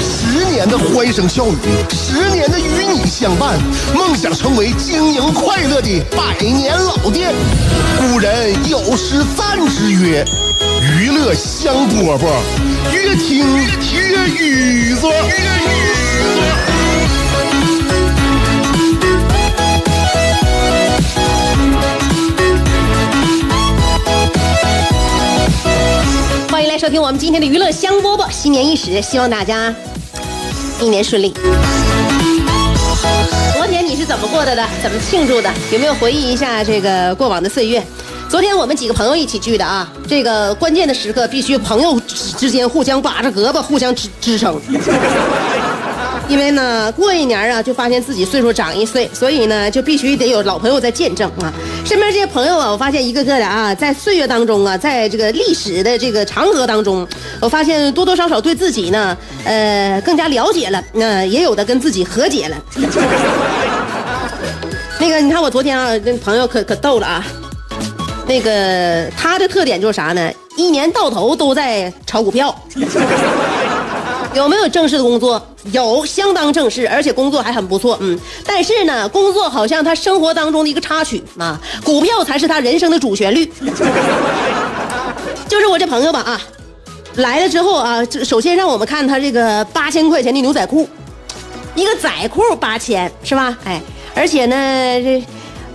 十年的欢声笑语，十年的与你相伴，梦想成为经营快乐的百年老店。古人有诗赞之曰：“娱乐香饽饽，越听越雨子。”欢迎来收听我们今天的娱乐香饽饽。新年伊始，希望大家一年顺利。昨天你是怎么过的的？怎么庆祝的？有没有回忆一下这个过往的岁月？昨天我们几个朋友一起聚的啊，这个关键的时刻必须朋友之间互相把着胳膊，互相支支撑。因为呢，过一年啊，就发现自己岁数长一岁，所以呢，就必须得有老朋友在见证啊。身边这些朋友啊，我发现一个个的啊，在岁月当中啊，在这个历史的这个长河当中，我发现多多少少对自己呢，呃，更加了解了。那、也有的跟自己和解了。那个，你看我昨天啊，跟朋友可可逗了啊。那个他的特点就是啥呢？一年到头都在炒股票。有没有正式的工作？有，相当正式，而且工作还很不错。嗯，但是呢，工作好像他生活当中的一个插曲啊，股票才是他人生的主旋律。就是我这朋友吧啊，来了之后啊，首先让我们看他这个八千块钱的牛仔裤，一个仔裤八千是吧？哎，而且呢这。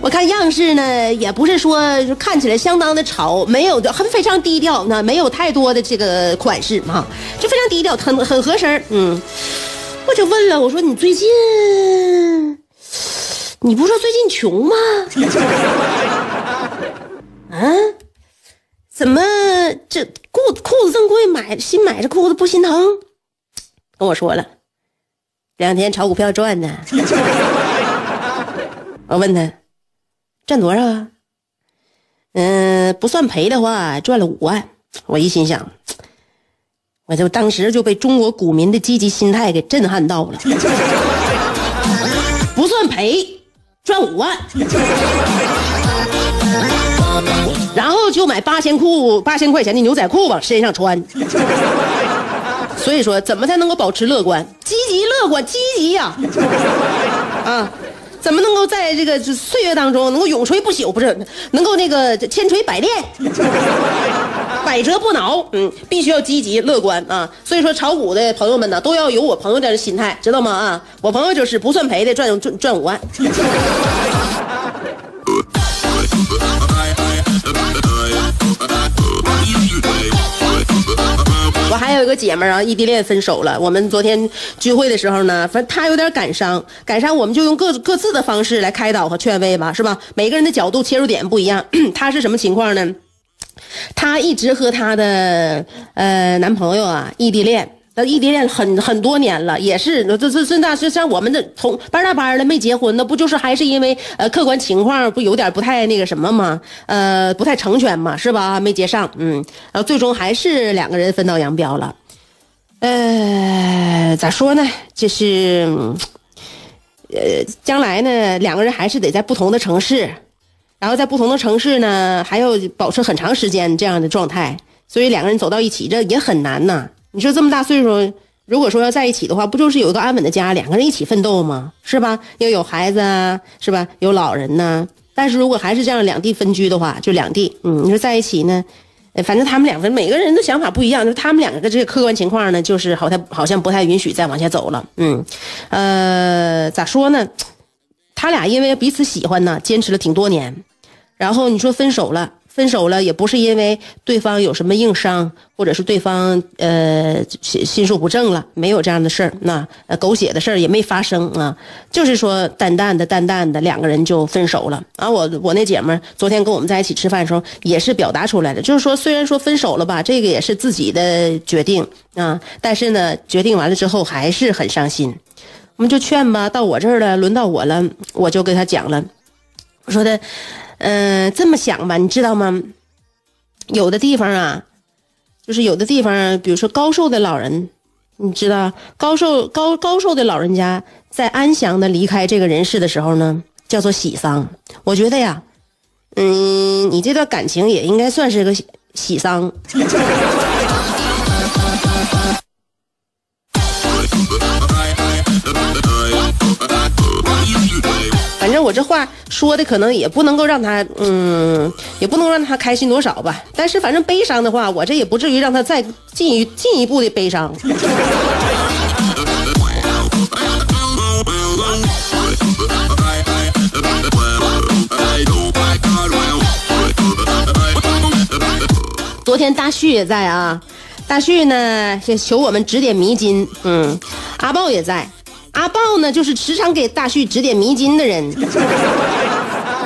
我看样式呢，也不是说看起来相当的潮，没有的，很非常低调，那没有太多的这个款式嘛，就非常低调，很很合身嗯，我就问了，我说你最近，你不说最近穷吗？啊？怎么这裤裤子这么贵，买新买这裤子不心疼？跟我说了，两天炒股票赚的。我问他。赚多少啊？嗯，不算赔的话，赚了五万。我一心想，我就当时就被中国股民的积极心态给震撼到了。不算赔，赚五万，然后就买八千裤，八千块钱的牛仔裤往身上穿。所以说，怎么才能够保持乐观、积极、乐观、积极呀？啊！怎么能够在这个岁月当中能够永垂不朽？不是能够那个千锤百炼、百折不挠？嗯，必须要积极乐观啊！所以说，炒股的朋友们呢，都要有我朋友这样的心态，知道吗？啊，我朋友就是不算赔的，赚赚赚五万。我还有一个姐们儿啊，异地恋分手了。我们昨天聚会的时候呢，反正她有点感伤，感伤我们就用各各自的方式来开导和劝慰吧，是吧？每个人的角度切入点不一样。她是什么情况呢？她一直和她的呃男朋友啊异地恋。那异地恋很很多年了，也是那这这这那是像我们这同班大班的没结婚，那不就是还是因为呃客观情况不有点不太那个什么吗？呃，不太成全嘛，是吧？没结上，嗯，然后最终还是两个人分道扬镳了。呃，咋说呢？就是，呃，将来呢，两个人还是得在不同的城市，然后在不同的城市呢，还要保持很长时间这样的状态，所以两个人走到一起，这也很难呐。你说这么大岁数，如果说要在一起的话，不就是有一个安稳的家，两个人一起奋斗吗？是吧？要有孩子啊，是吧？有老人呢。但是如果还是这样两地分居的话，就两地。嗯，你说在一起呢，反正他们两个每个人的想法不一样。就他们两个的这个客观情况呢，就是好像好像不太允许再往下走了。嗯，呃，咋说呢？他俩因为彼此喜欢呢，坚持了挺多年。然后你说分手了。分手了也不是因为对方有什么硬伤，或者是对方呃心心术不正了，没有这样的事儿，那呃狗血的事儿也没发生啊，就是说淡淡的淡淡的两个人就分手了啊。我我那姐们儿昨天跟我们在一起吃饭的时候也是表达出来的，就是说虽然说分手了吧，这个也是自己的决定啊，但是呢决定完了之后还是很伤心。我们就劝吧，到我这儿了，轮到我了，我就跟他讲了，我说的，嗯、这么想吧，你知道吗？有的地方啊，就是有的地方，比如说高寿的老人，你知道，高寿高高寿的老人家在安详的离开这个人世的时候呢，叫做喜丧。我觉得呀，嗯，你这段感情也应该算是个喜喜丧。我这话说的可能也不能够让他，嗯，也不能让他开心多少吧。但是反正悲伤的话，我这也不至于让他再进一进一步的悲伤。昨天大旭也在啊，大旭呢是求我们指点迷津，嗯，阿豹也在，阿豹呢就是时常给大旭指点迷津的人。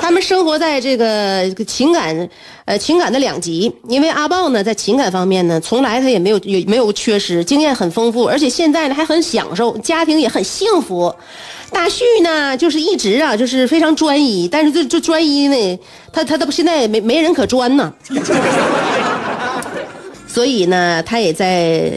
他们生活在这个情感，呃，情感的两极。因为阿豹呢，在情感方面呢，从来他也没有也没有缺失，经验很丰富，而且现在呢还很享受，家庭也很幸福。大旭呢，就是一直啊，就是非常专一，但是这这专一呢，他他他现在也没没人可专呢。所以呢，他也在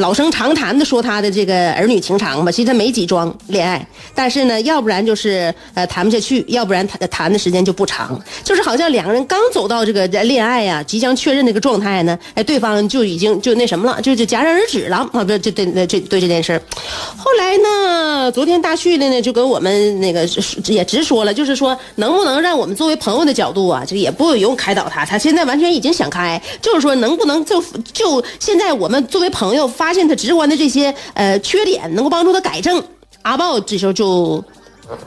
老生常谈的说他的这个儿女情长吧。其实他没几桩恋爱，但是呢，要不然就是呃谈不下去，要不然谈谈的时间就不长，就是好像两个人刚走到这个恋爱呀、即将确认那个状态呢，哎，对方就已经就那什么了，就就戛然而止了啊！不，这对这这对这件事儿。后来呢，昨天大旭的呢就跟我们那个也直说了，就是说能不能让我们作为朋友的角度啊，这也不用开导他，他现在完全已经想开，就是说能不能就就现在我们作为朋友发发现他直观的这些呃缺点，能够帮助他改正。阿豹这时候就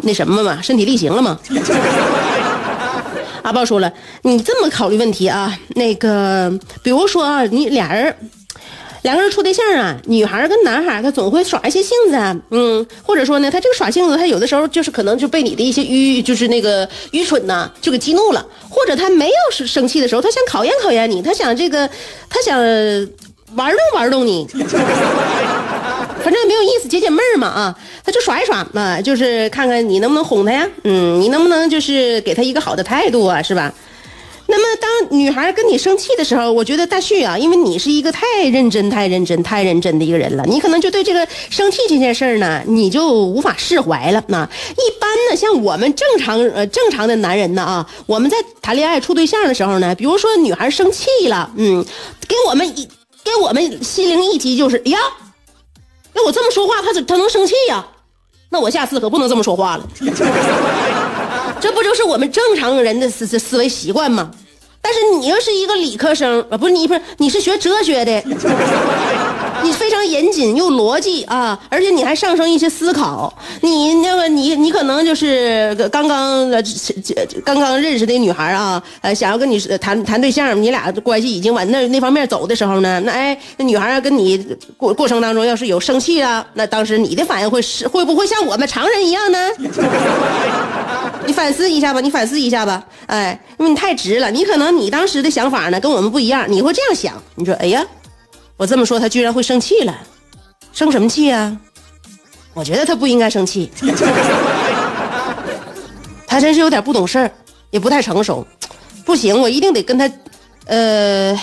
那什么嘛，身体力行了嘛。阿豹说了，你这么考虑问题啊，那个比如说啊，你俩人。两个人处对象啊，女孩跟男孩他总会耍一些性子啊，嗯，或者说呢，他这个耍性子，他有的时候就是可能就被你的一些愚，就是那个愚蠢呐，就给激怒了，或者他没有生生气的时候，他想考验考验你，他想这个，他想玩弄玩弄你，反正也没有意思，解解闷儿嘛啊，他就耍一耍嘛，就是看看你能不能哄他呀，嗯，你能不能就是给他一个好的态度啊，是吧？那么，当女孩跟你生气的时候，我觉得大旭啊，因为你是一个太认真、太认真、太认真的一个人了，你可能就对这个生气这件事儿呢，你就无法释怀了。那一般呢，像我们正常呃正常的男人呢啊，我们在谈恋爱处对象的时候呢，比如说女孩生气了，嗯，给我们一给我们心灵一击就是呀，那我这么说话，他他能生气呀？那我下次可不能这么说话了。这不就是我们正常人的思思思维习惯吗？但是你又是一个理科生啊，不是你不是你是学哲学的，你非常严谨又逻辑啊，而且你还上升一些思考。你那个你你可能就是刚刚呃刚刚认识的女孩啊，呃想要跟你谈谈对象，你俩关系已经往那那方面走的时候呢，那哎那女孩要跟你过过程当中要是有生气了，那当时你的反应会是会不会像我们常人一样呢？你反思一下吧，你反思一下吧，哎，因为你太直了，你可能你当时的想法呢跟我们不一样，你会这样想，你说，哎呀，我这么说他居然会生气了，生什么气呀？我觉得他不应该生气，他真是有点不懂事儿，也不太成熟，不行，我一定得跟他，呃，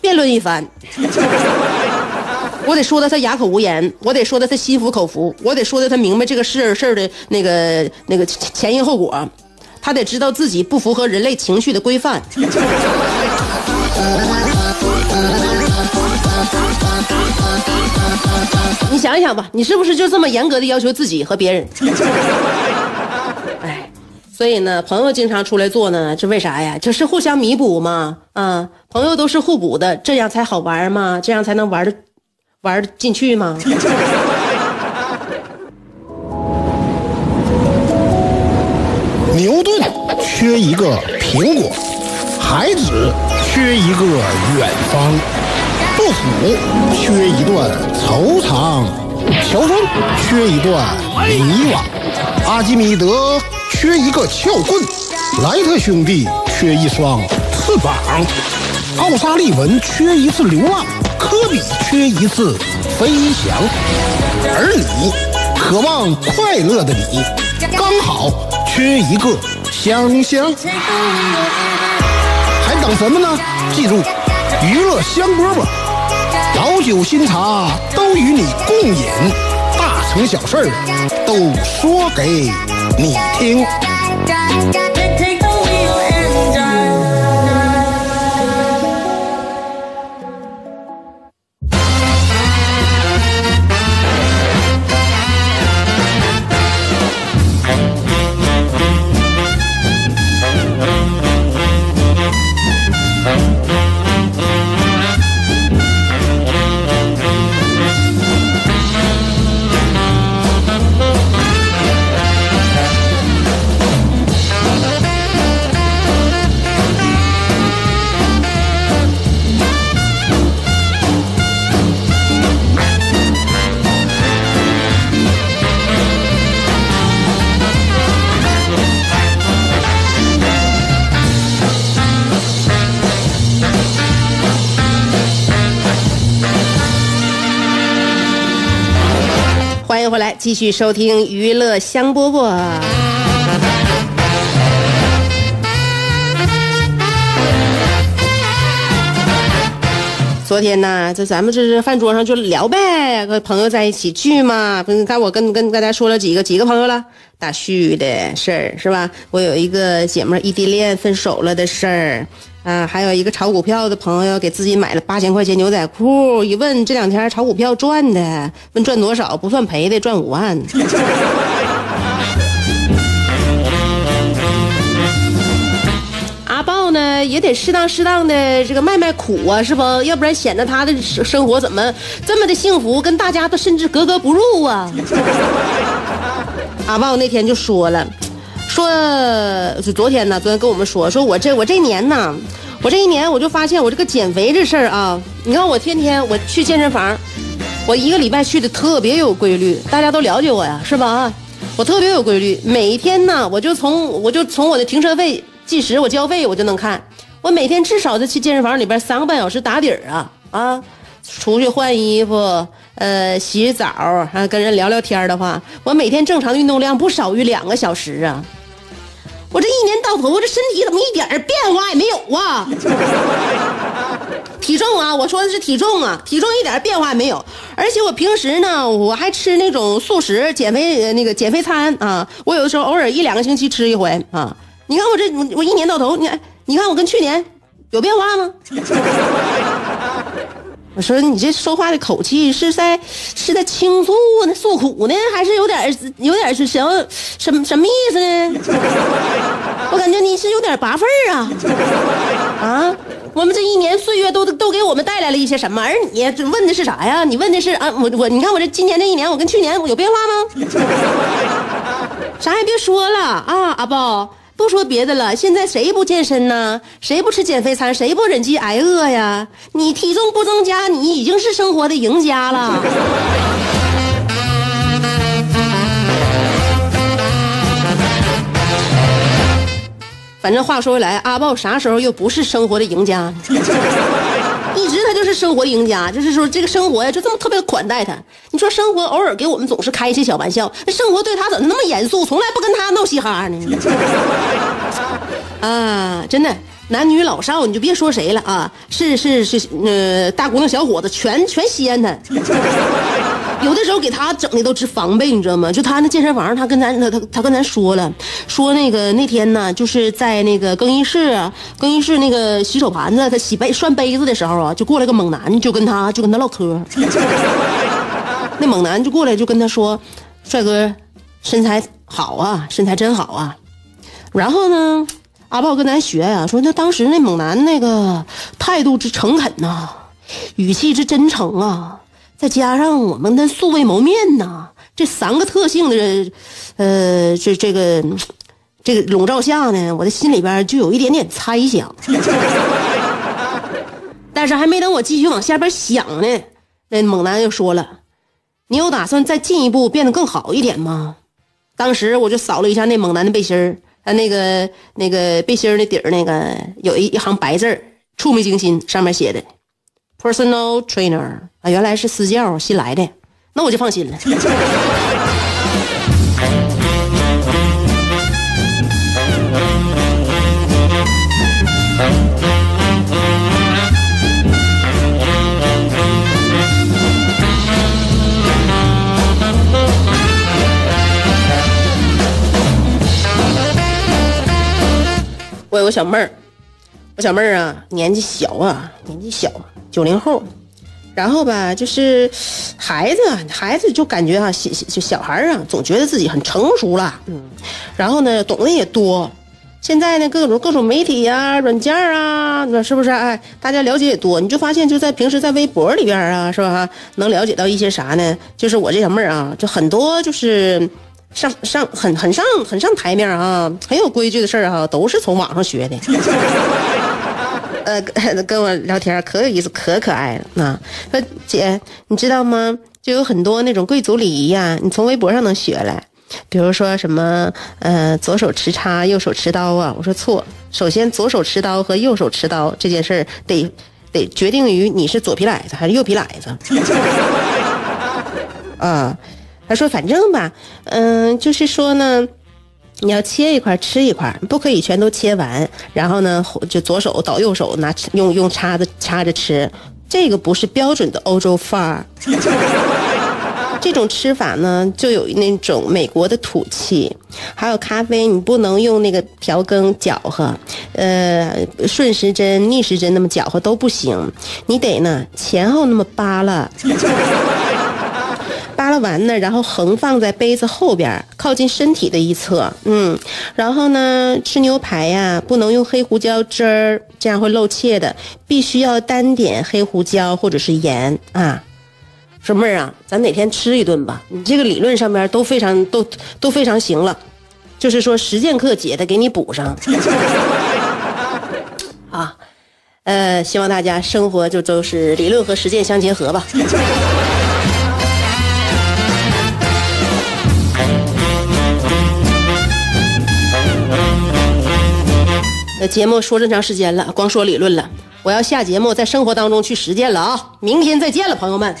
辩论一番。我得说的他哑口无言，我得说的他心服口服，我得说的他明白这个事儿事儿的那个那个前因后果，他得知道自己不符合人类情绪的规范。你想一想吧，你是不是就这么严格的要求自己和别人？哎，所以呢，朋友经常出来做呢，这为啥呀？就是互相弥补嘛。啊，朋友都是互补的，这样才好玩嘛，这样才能玩的。玩进去嘛？牛顿缺一个苹果，孩子缺一个远方，杜甫缺一段惆怅，乔峰缺一段迷惘，阿基米德缺一个撬棍，莱特兄弟缺一双翅膀，奥沙利文缺一次流浪。科比缺一次飞翔，而你渴望快乐的你，刚好缺一个香香。还等什么呢？记住，娱乐香饽饽，老酒新茶都与你共饮，大成小事都说给你听。回来，继续收听娱乐香饽饽。昨天呢，这咱们这是饭桌上就聊呗，和朋友在一起聚嘛。不是，看我跟跟大家说了几个几个朋友了，大旭的事儿是吧？我有一个姐妹异地恋分手了的事儿，啊，还有一个炒股票的朋友给自己买了八千块钱牛仔裤，一问这两天炒股票赚的，问赚多少，不算赔的，赚五万。阿豹呢，也得适当适当的这个卖卖苦啊，是不？要不然显得他的生生活怎么这么的幸福，跟大家都甚至格格不入啊。阿豹那天就说了，说就昨天呢，昨天跟我们说，说我这我这一年呢，我这一年我就发现我这个减肥这事儿啊，你看我天天我去健身房，我一个礼拜去的特别有规律，大家都了解我呀，是吧？我特别有规律，每一天呢，我就从我就从我的停车费计时，我交费我就能看，我每天至少得去健身房里边三个半小时打底儿啊啊，出去换衣服，呃，洗澡啊，跟人聊聊天的话，我每天正常运动量不少于两个小时啊。我这一年到头，我这身体怎么一点儿变化也没有啊？体重啊，我说的是体重啊，体重一点变化也没有。而且我平时呢，我还吃那种素食减肥呃那个减肥餐啊，我有的时候偶尔一两个星期吃一回啊。你看我这我我一年到头，你你看我跟去年有变化吗？我说你这说话的口气是在是在倾诉呢、诉苦呢，还是有点有点是什么什什么意思呢？我感觉你是有点拔份儿啊啊！我们这一年岁月都都给我们带来了一些什么？而你问的是啥呀？你问的是啊，我我你看我这今年这一年，我跟去年我有变化吗？啥也别说了啊，阿豹。不说别的了，现在谁不健身呢？谁不吃减肥餐？谁不忍饥挨饿呀？你体重不增加，你已经是生活的赢家了。反正话说回来，阿豹啥时候又不是生活的赢家？一直他就是生活赢家，就是说这个生活呀，就这么特别款待他。你说生活偶尔给我们总是开一些小玩笑，那生活对他怎么那么严肃，从来不跟他闹嘻哈呢？啊，真的，男女老少你就别说谁了啊，是是是，呃，大姑娘小伙子全全稀罕他。有的时候给他整的都直防备，你知道吗？就他那健身房，他跟咱他他他跟咱说了，说那个那天呢，就是在那个更衣室，更衣室那个洗手盘子，他洗杯涮杯子的时候啊，就过来个猛男，就跟他就跟他唠嗑。那猛男就过来就跟他说：“帅哥，身材好啊，身材真好啊。”然后呢，阿豹跟咱学呀、说那当时那猛男那个态度之诚恳呐、语气之真诚啊。再加上我们的素未谋面呐，这三个特性的，呃，这这个这个笼罩下呢，我的心里边就有一点点猜想。但是还没等我继续往下边想呢，那猛男又说了：“你有打算再进一步变得更好一点吗？”当时我就扫了一下那猛男的背心儿，他那个那个背心儿的底儿那个有一一行白字儿，触目惊心，上面写的。personal trainer 啊，原来是私教新来的，那我就放心了。我有个小妹儿，我小妹儿啊，年纪小啊，年纪小，九零后。然后吧，就是孩子，孩子就感觉啊，小就小孩啊，总觉得自己很成熟了，嗯。然后呢，懂得也多。现在呢，各种各种媒体呀、软件啊，那是不是？哎，大家了解也多，你就发现就在平时在微博里边啊，是吧？能了解到一些啥呢？就是我这小妹儿啊，就很多就是上上很很上很上台面啊，很有规矩的事儿哈，都是从网上学的。呃，跟我聊天可有意思，可可爱了啊！说姐，你知道吗？就有很多那种贵族礼仪呀，你从微博上能学来。比如说什么，呃，左手持叉，右手持刀啊。我说错，首先左手持刀和右手持刀这件事儿得得决定于你是左皮奶子还是右皮奶子。啊，他说反正吧，嗯，就是说呢。你要切一块吃一块，不可以全都切完。然后呢，就左手倒右手拿用用叉子叉着吃，这个不是标准的欧洲范儿。这种吃法呢，就有那种美国的土气。还有咖啡，你不能用那个调羹搅和，呃，顺时针、逆时针那么搅和都不行，你得呢前后那么扒拉。扒拉完呢，然后横放在杯子后边，靠近身体的一侧。嗯，然后呢，吃牛排呀，不能用黑胡椒汁儿，这样会漏怯的，必须要单点黑胡椒或者是盐啊。说妹儿啊，咱哪天吃一顿吧？你这个理论上面都非常都都非常行了，就是说实践课姐的给你补上。啊，呃，希望大家生活就都是理论和实践相结合吧。节目说这么长时间了，光说理论了，我要下节目，在生活当中去实践了啊！明天再见了，朋友们。